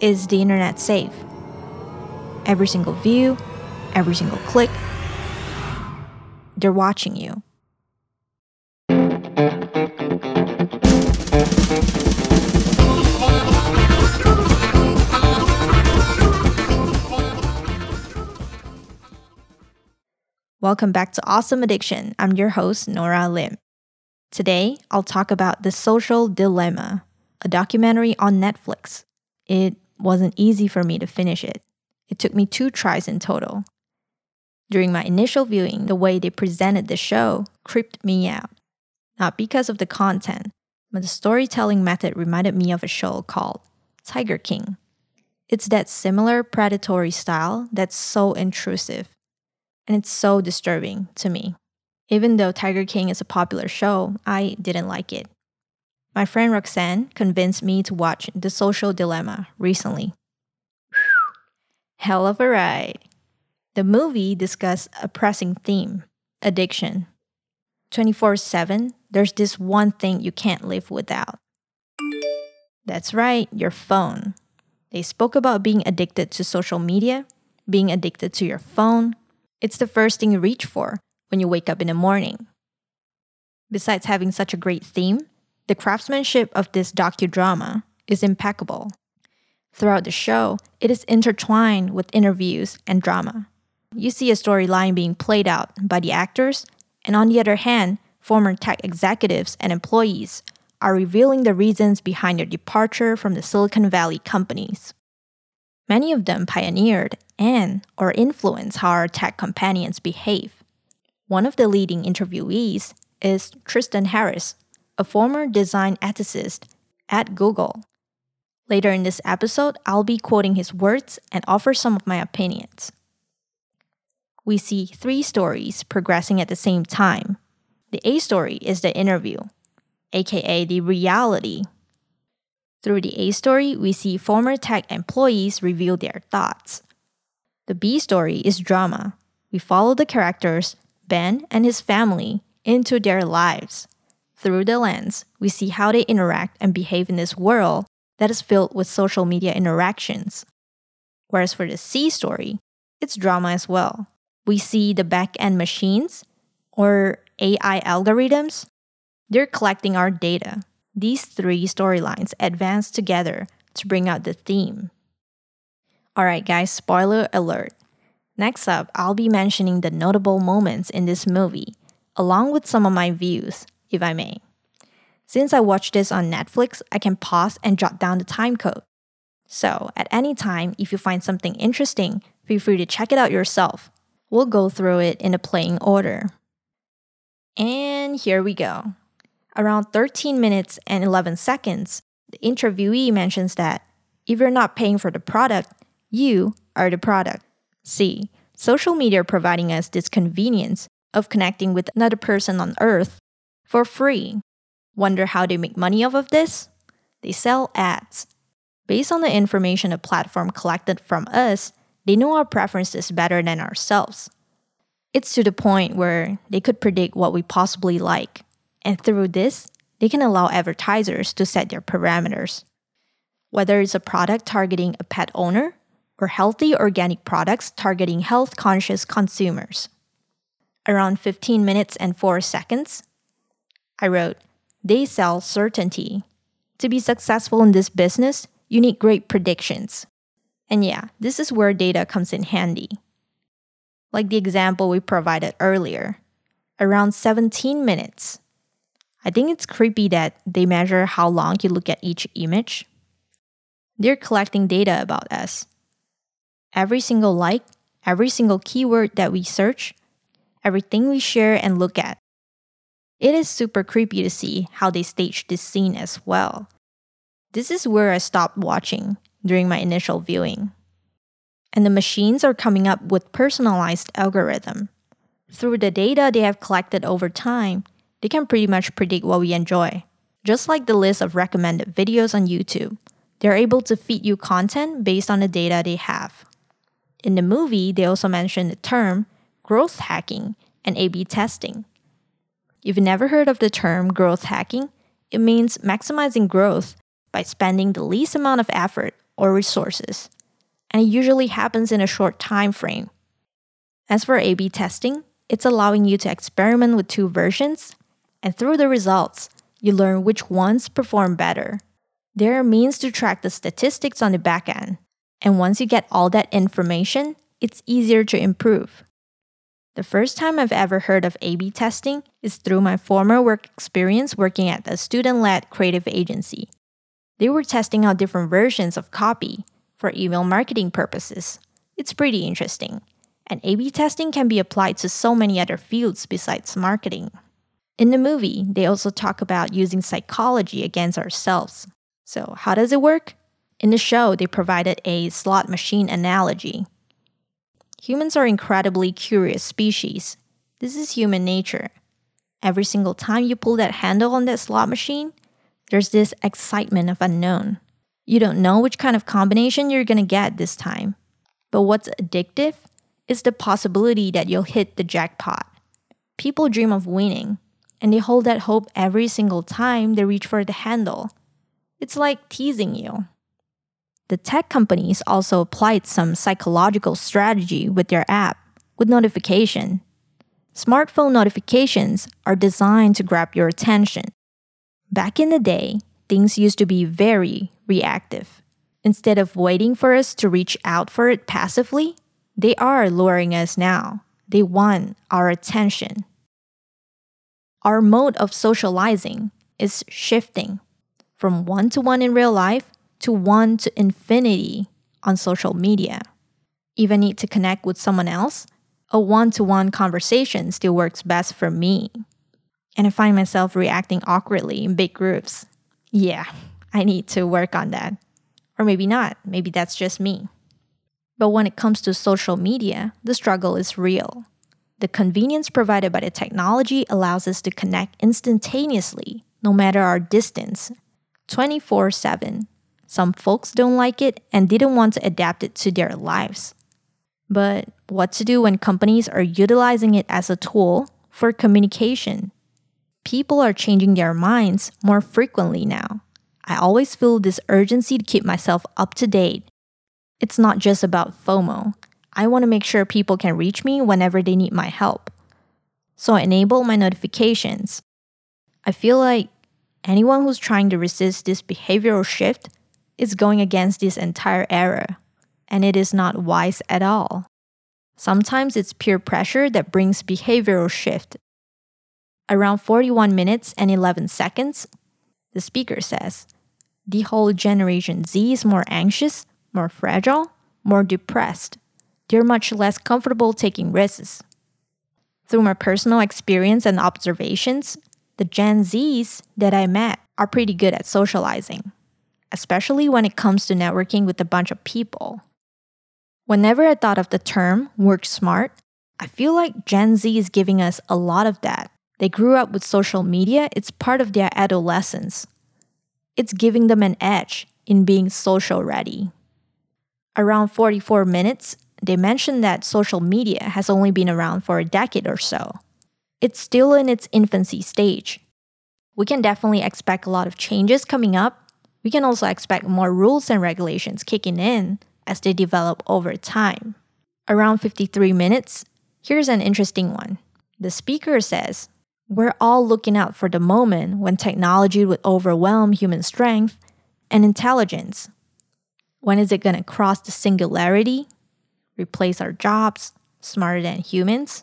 Is the internet safe? Every single view, every single click, they're watching you. Welcome back to Awesome Addiction. I'm your host, Nora Lim. Today, I'll talk about The Social Dilemma, a documentary on Netflix. It wasn't easy for me to finish it. It took me two tries in total. During my initial viewing, the way they presented the show creeped me out. Not because of the content, but the storytelling method reminded me of a show called Tiger King. It's that similar predatory style that's so intrusive and it's so disturbing to me. Even though Tiger King is a popular show, I didn't like it. My friend Roxanne convinced me to watch The Social Dilemma recently. Hell of a ride. The movie discussed a pressing theme addiction. 24 7, there's this one thing you can't live without. That's right, your phone. They spoke about being addicted to social media, being addicted to your phone, it's the first thing you reach for when you wake up in the morning. Besides having such a great theme, the craftsmanship of this docudrama is impeccable. Throughout the show, it is intertwined with interviews and drama. You see a storyline being played out by the actors, and on the other hand, former tech executives and employees are revealing the reasons behind their departure from the Silicon Valley companies. Many of them pioneered and or influenced how our tech companions behave. One of the leading interviewees is Tristan Harris, a former design ethicist at Google. Later in this episode, I'll be quoting his words and offer some of my opinions. We see three stories progressing at the same time. The A story is the interview, aka the reality through the A story, we see former tech employees reveal their thoughts. The B story is drama. We follow the characters, Ben and his family, into their lives. Through the lens, we see how they interact and behave in this world that is filled with social media interactions. Whereas for the C story, it's drama as well. We see the back end machines, or AI algorithms, they're collecting our data. These three storylines advance together to bring out the theme. Alright, guys, spoiler alert. Next up, I'll be mentioning the notable moments in this movie, along with some of my views, if I may. Since I watched this on Netflix, I can pause and jot down the time code. So, at any time, if you find something interesting, feel free to check it out yourself. We'll go through it in a playing order. And here we go. Around 13 minutes and 11 seconds, the interviewee mentions that if you're not paying for the product, you are the product. See, social media providing us this convenience of connecting with another person on earth for free. Wonder how they make money off of this? They sell ads. Based on the information the platform collected from us, they know our preferences better than ourselves. It's to the point where they could predict what we possibly like. And through this, they can allow advertisers to set their parameters. Whether it's a product targeting a pet owner or healthy organic products targeting health conscious consumers. Around 15 minutes and 4 seconds, I wrote, They sell certainty. To be successful in this business, you need great predictions. And yeah, this is where data comes in handy. Like the example we provided earlier, around 17 minutes, I think it's creepy that they measure how long you look at each image. They're collecting data about us. Every single like, every single keyword that we search, everything we share and look at. It is super creepy to see how they stage this scene as well. This is where I stopped watching during my initial viewing. And the machines are coming up with personalized algorithm. Through the data they have collected over time, they can pretty much predict what we enjoy. Just like the list of recommended videos on YouTube, they're able to feed you content based on the data they have. In the movie, they also mention the term growth hacking and A B testing. You've never heard of the term growth hacking, it means maximizing growth by spending the least amount of effort or resources, and it usually happens in a short time frame. As for A B testing, it's allowing you to experiment with two versions, and through the results, you learn which ones perform better. There are means to track the statistics on the back end, and once you get all that information, it's easier to improve. The first time I've ever heard of A B testing is through my former work experience working at a student led creative agency. They were testing out different versions of copy for email marketing purposes. It's pretty interesting. And A B testing can be applied to so many other fields besides marketing. In the movie, they also talk about using psychology against ourselves. So, how does it work? In the show, they provided a slot machine analogy. Humans are incredibly curious species. This is human nature. Every single time you pull that handle on that slot machine, there's this excitement of unknown. You don't know which kind of combination you're gonna get this time. But what's addictive is the possibility that you'll hit the jackpot. People dream of winning, and they hold that hope every single time they reach for the handle. It's like teasing you. The tech companies also applied some psychological strategy with their app, with notification. Smartphone notifications are designed to grab your attention. Back in the day, things used to be very reactive. Instead of waiting for us to reach out for it passively, they are luring us now. They want our attention. Our mode of socializing is shifting from one to one in real life to one to infinity on social media. Even need to connect with someone else? A one to one conversation still works best for me. And I find myself reacting awkwardly in big groups. Yeah, I need to work on that. Or maybe not, maybe that's just me. But when it comes to social media, the struggle is real. The convenience provided by the technology allows us to connect instantaneously, no matter our distance, 24 7. Some folks don't like it and didn't want to adapt it to their lives. But what to do when companies are utilizing it as a tool for communication? People are changing their minds more frequently now. I always feel this urgency to keep myself up to date it's not just about FOMO. I want to make sure people can reach me whenever they need my help. So I enable my notifications. I feel like anyone who's trying to resist this behavioral shift is going against this entire era, and it is not wise at all. Sometimes it's peer pressure that brings behavioral shift. Around 41 minutes and 11 seconds, the speaker says, the whole Generation Z is more anxious more fragile, more depressed. They're much less comfortable taking risks. Through my personal experience and observations, the Gen Zs that I met are pretty good at socializing, especially when it comes to networking with a bunch of people. Whenever I thought of the term work smart, I feel like Gen Z is giving us a lot of that. They grew up with social media, it's part of their adolescence. It's giving them an edge in being social ready around 44 minutes, they mentioned that social media has only been around for a decade or so. It's still in its infancy stage. We can definitely expect a lot of changes coming up. We can also expect more rules and regulations kicking in as they develop over time. Around 53 minutes, here's an interesting one. The speaker says, We're all looking out for the moment when technology would overwhelm human strength and intelligence when is it going to cross the singularity, replace our jobs, smarter than humans?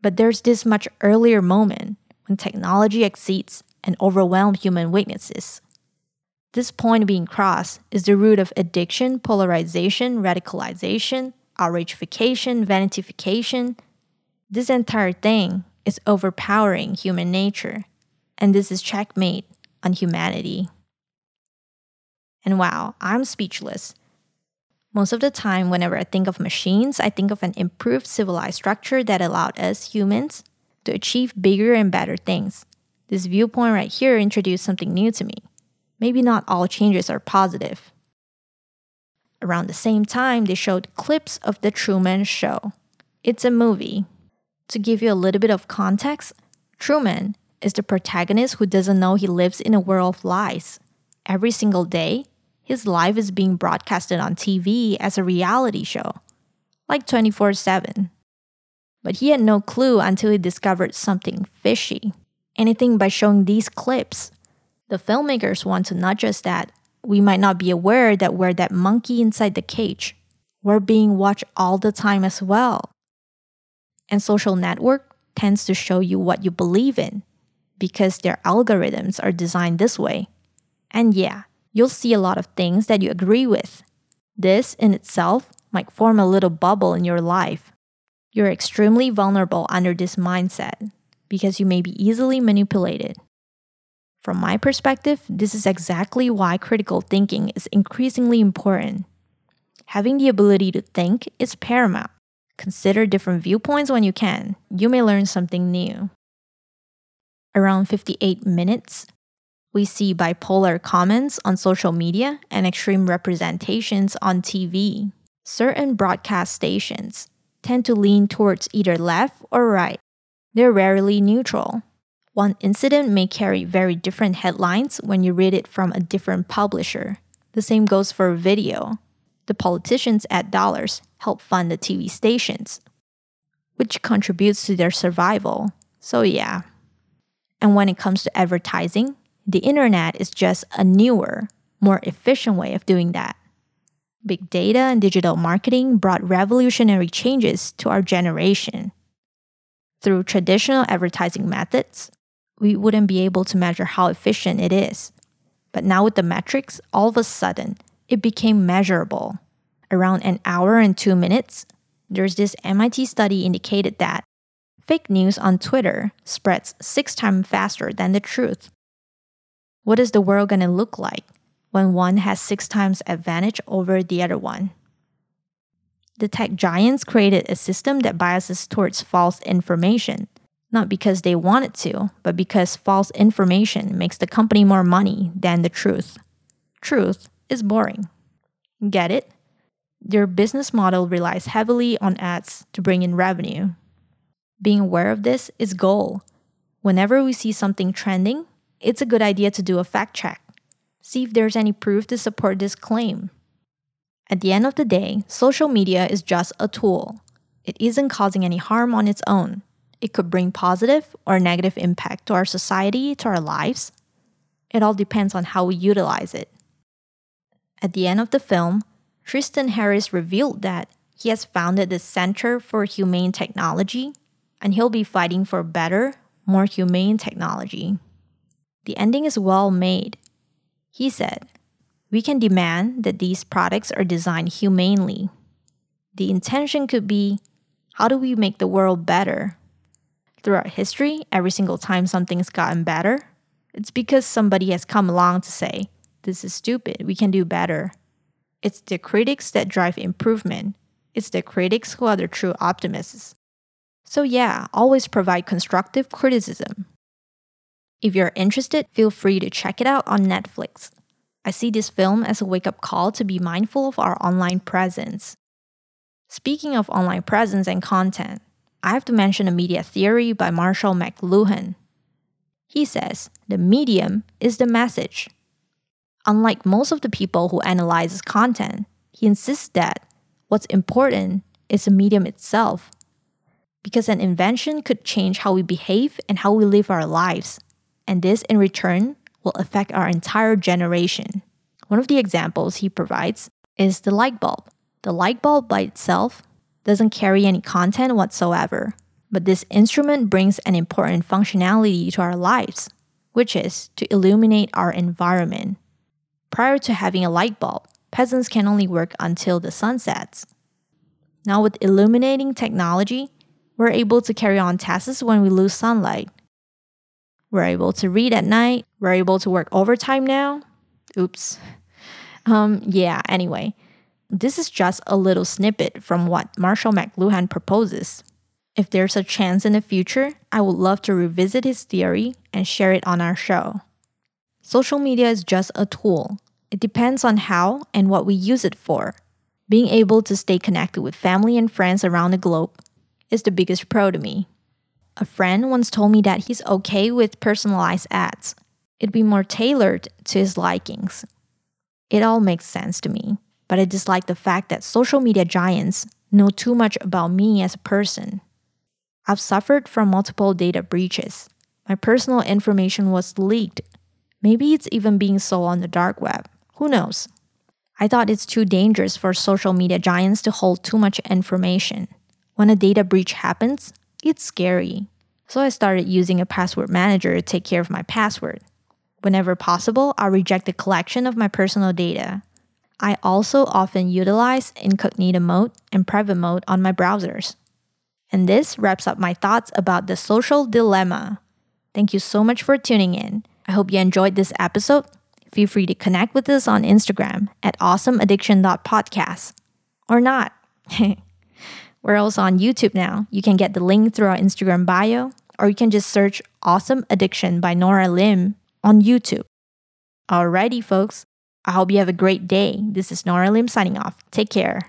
But there's this much earlier moment when technology exceeds and overwhelms human weaknesses. This point being crossed is the root of addiction, polarization, radicalization, outragification, vanitification. This entire thing is overpowering human nature, and this is checkmate on humanity. And wow, I'm speechless. Most of the time, whenever I think of machines, I think of an improved civilized structure that allowed us humans to achieve bigger and better things. This viewpoint right here introduced something new to me. Maybe not all changes are positive. Around the same time, they showed clips of The Truman Show. It's a movie. To give you a little bit of context, Truman is the protagonist who doesn't know he lives in a world of lies. Every single day, his life is being broadcasted on TV as a reality show, like 24 7. But he had no clue until he discovered something fishy. Anything by showing these clips. The filmmakers want to not just that we might not be aware that we're that monkey inside the cage. We're being watched all the time as well. And social network tends to show you what you believe in because their algorithms are designed this way. And yeah, you'll see a lot of things that you agree with. This in itself might form a little bubble in your life. You're extremely vulnerable under this mindset because you may be easily manipulated. From my perspective, this is exactly why critical thinking is increasingly important. Having the ability to think is paramount. Consider different viewpoints when you can. You may learn something new. Around 58 minutes, we see bipolar comments on social media and extreme representations on TV. Certain broadcast stations tend to lean towards either left or right. They're rarely neutral. One incident may carry very different headlines when you read it from a different publisher. The same goes for video. The politicians ad dollars help fund the TV stations, which contributes to their survival. So, yeah. And when it comes to advertising, the internet is just a newer, more efficient way of doing that. Big data and digital marketing brought revolutionary changes to our generation. Through traditional advertising methods, we wouldn't be able to measure how efficient it is. But now with the metrics, all of a sudden, it became measurable. Around an hour and two minutes, there's this MIT study indicated that fake news on Twitter spreads six times faster than the truth. What is the world gonna look like when one has six times advantage over the other one? The tech giants created a system that biases towards false information not because they want it to, but because false information makes the company more money than the truth. Truth is boring. Get it? Their business model relies heavily on ads to bring in revenue. Being aware of this is goal. Whenever we see something trending, it's a good idea to do a fact check. See if there's any proof to support this claim. At the end of the day, social media is just a tool. It isn't causing any harm on its own it could bring positive or negative impact to our society, to our lives. It all depends on how we utilize it. At the end of the film, Tristan Harris revealed that he has founded the Center for Humane Technology and he'll be fighting for better, more humane technology. The ending is well made. He said, We can demand that these products are designed humanely. The intention could be how do we make the world better throughout history, every single time something's gotten better, it's because somebody has come along to say, This is stupid, we can do better. It's the critics that drive improvement. It's the critics who are the true optimists. So, yeah, always provide constructive criticism. If you're interested, feel free to check it out on Netflix. I see this film as a wake up call to be mindful of our online presence. Speaking of online presence and content, I have to mention a media theory by Marshall McLuhan. He says the medium is the message. Unlike most of the people who analyzes content, he insists that what's important is the medium itself. Because an invention could change how we behave and how we live our lives, and this in return will affect our entire generation. One of the examples he provides is the light bulb. The light bulb by itself doesn't carry any content whatsoever. But this instrument brings an important functionality to our lives, which is to illuminate our environment. Prior to having a light bulb, peasants can only work until the sun sets. Now, with illuminating technology, we're able to carry on tasks when we lose sunlight. We're able to read at night. We're able to work overtime now. Oops. Um, yeah, anyway, this is just a little snippet from what Marshall McLuhan proposes. If there's a chance in the future, I would love to revisit his theory and share it on our show. Social media is just a tool. It depends on how and what we use it for. Being able to stay connected with family and friends around the globe is the biggest pro to me. A friend once told me that he's okay with personalized ads. It'd be more tailored to his likings. It all makes sense to me, but I dislike the fact that social media giants know too much about me as a person. I've suffered from multiple data breaches. My personal information was leaked. Maybe it's even being sold on the dark web. Who knows? I thought it's too dangerous for social media giants to hold too much information. When a data breach happens, it's scary. So I started using a password manager to take care of my password. Whenever possible, I reject the collection of my personal data. I also often utilize incognito mode and private mode on my browsers. And this wraps up my thoughts about the social dilemma. Thank you so much for tuning in. I hope you enjoyed this episode. Feel free to connect with us on Instagram at awesomeaddiction.podcast. Or not. We're also on YouTube now. You can get the link through our Instagram bio, or you can just search Awesome Addiction by Nora Lim on YouTube. Alrighty, folks. I hope you have a great day. This is Nora Lim signing off. Take care.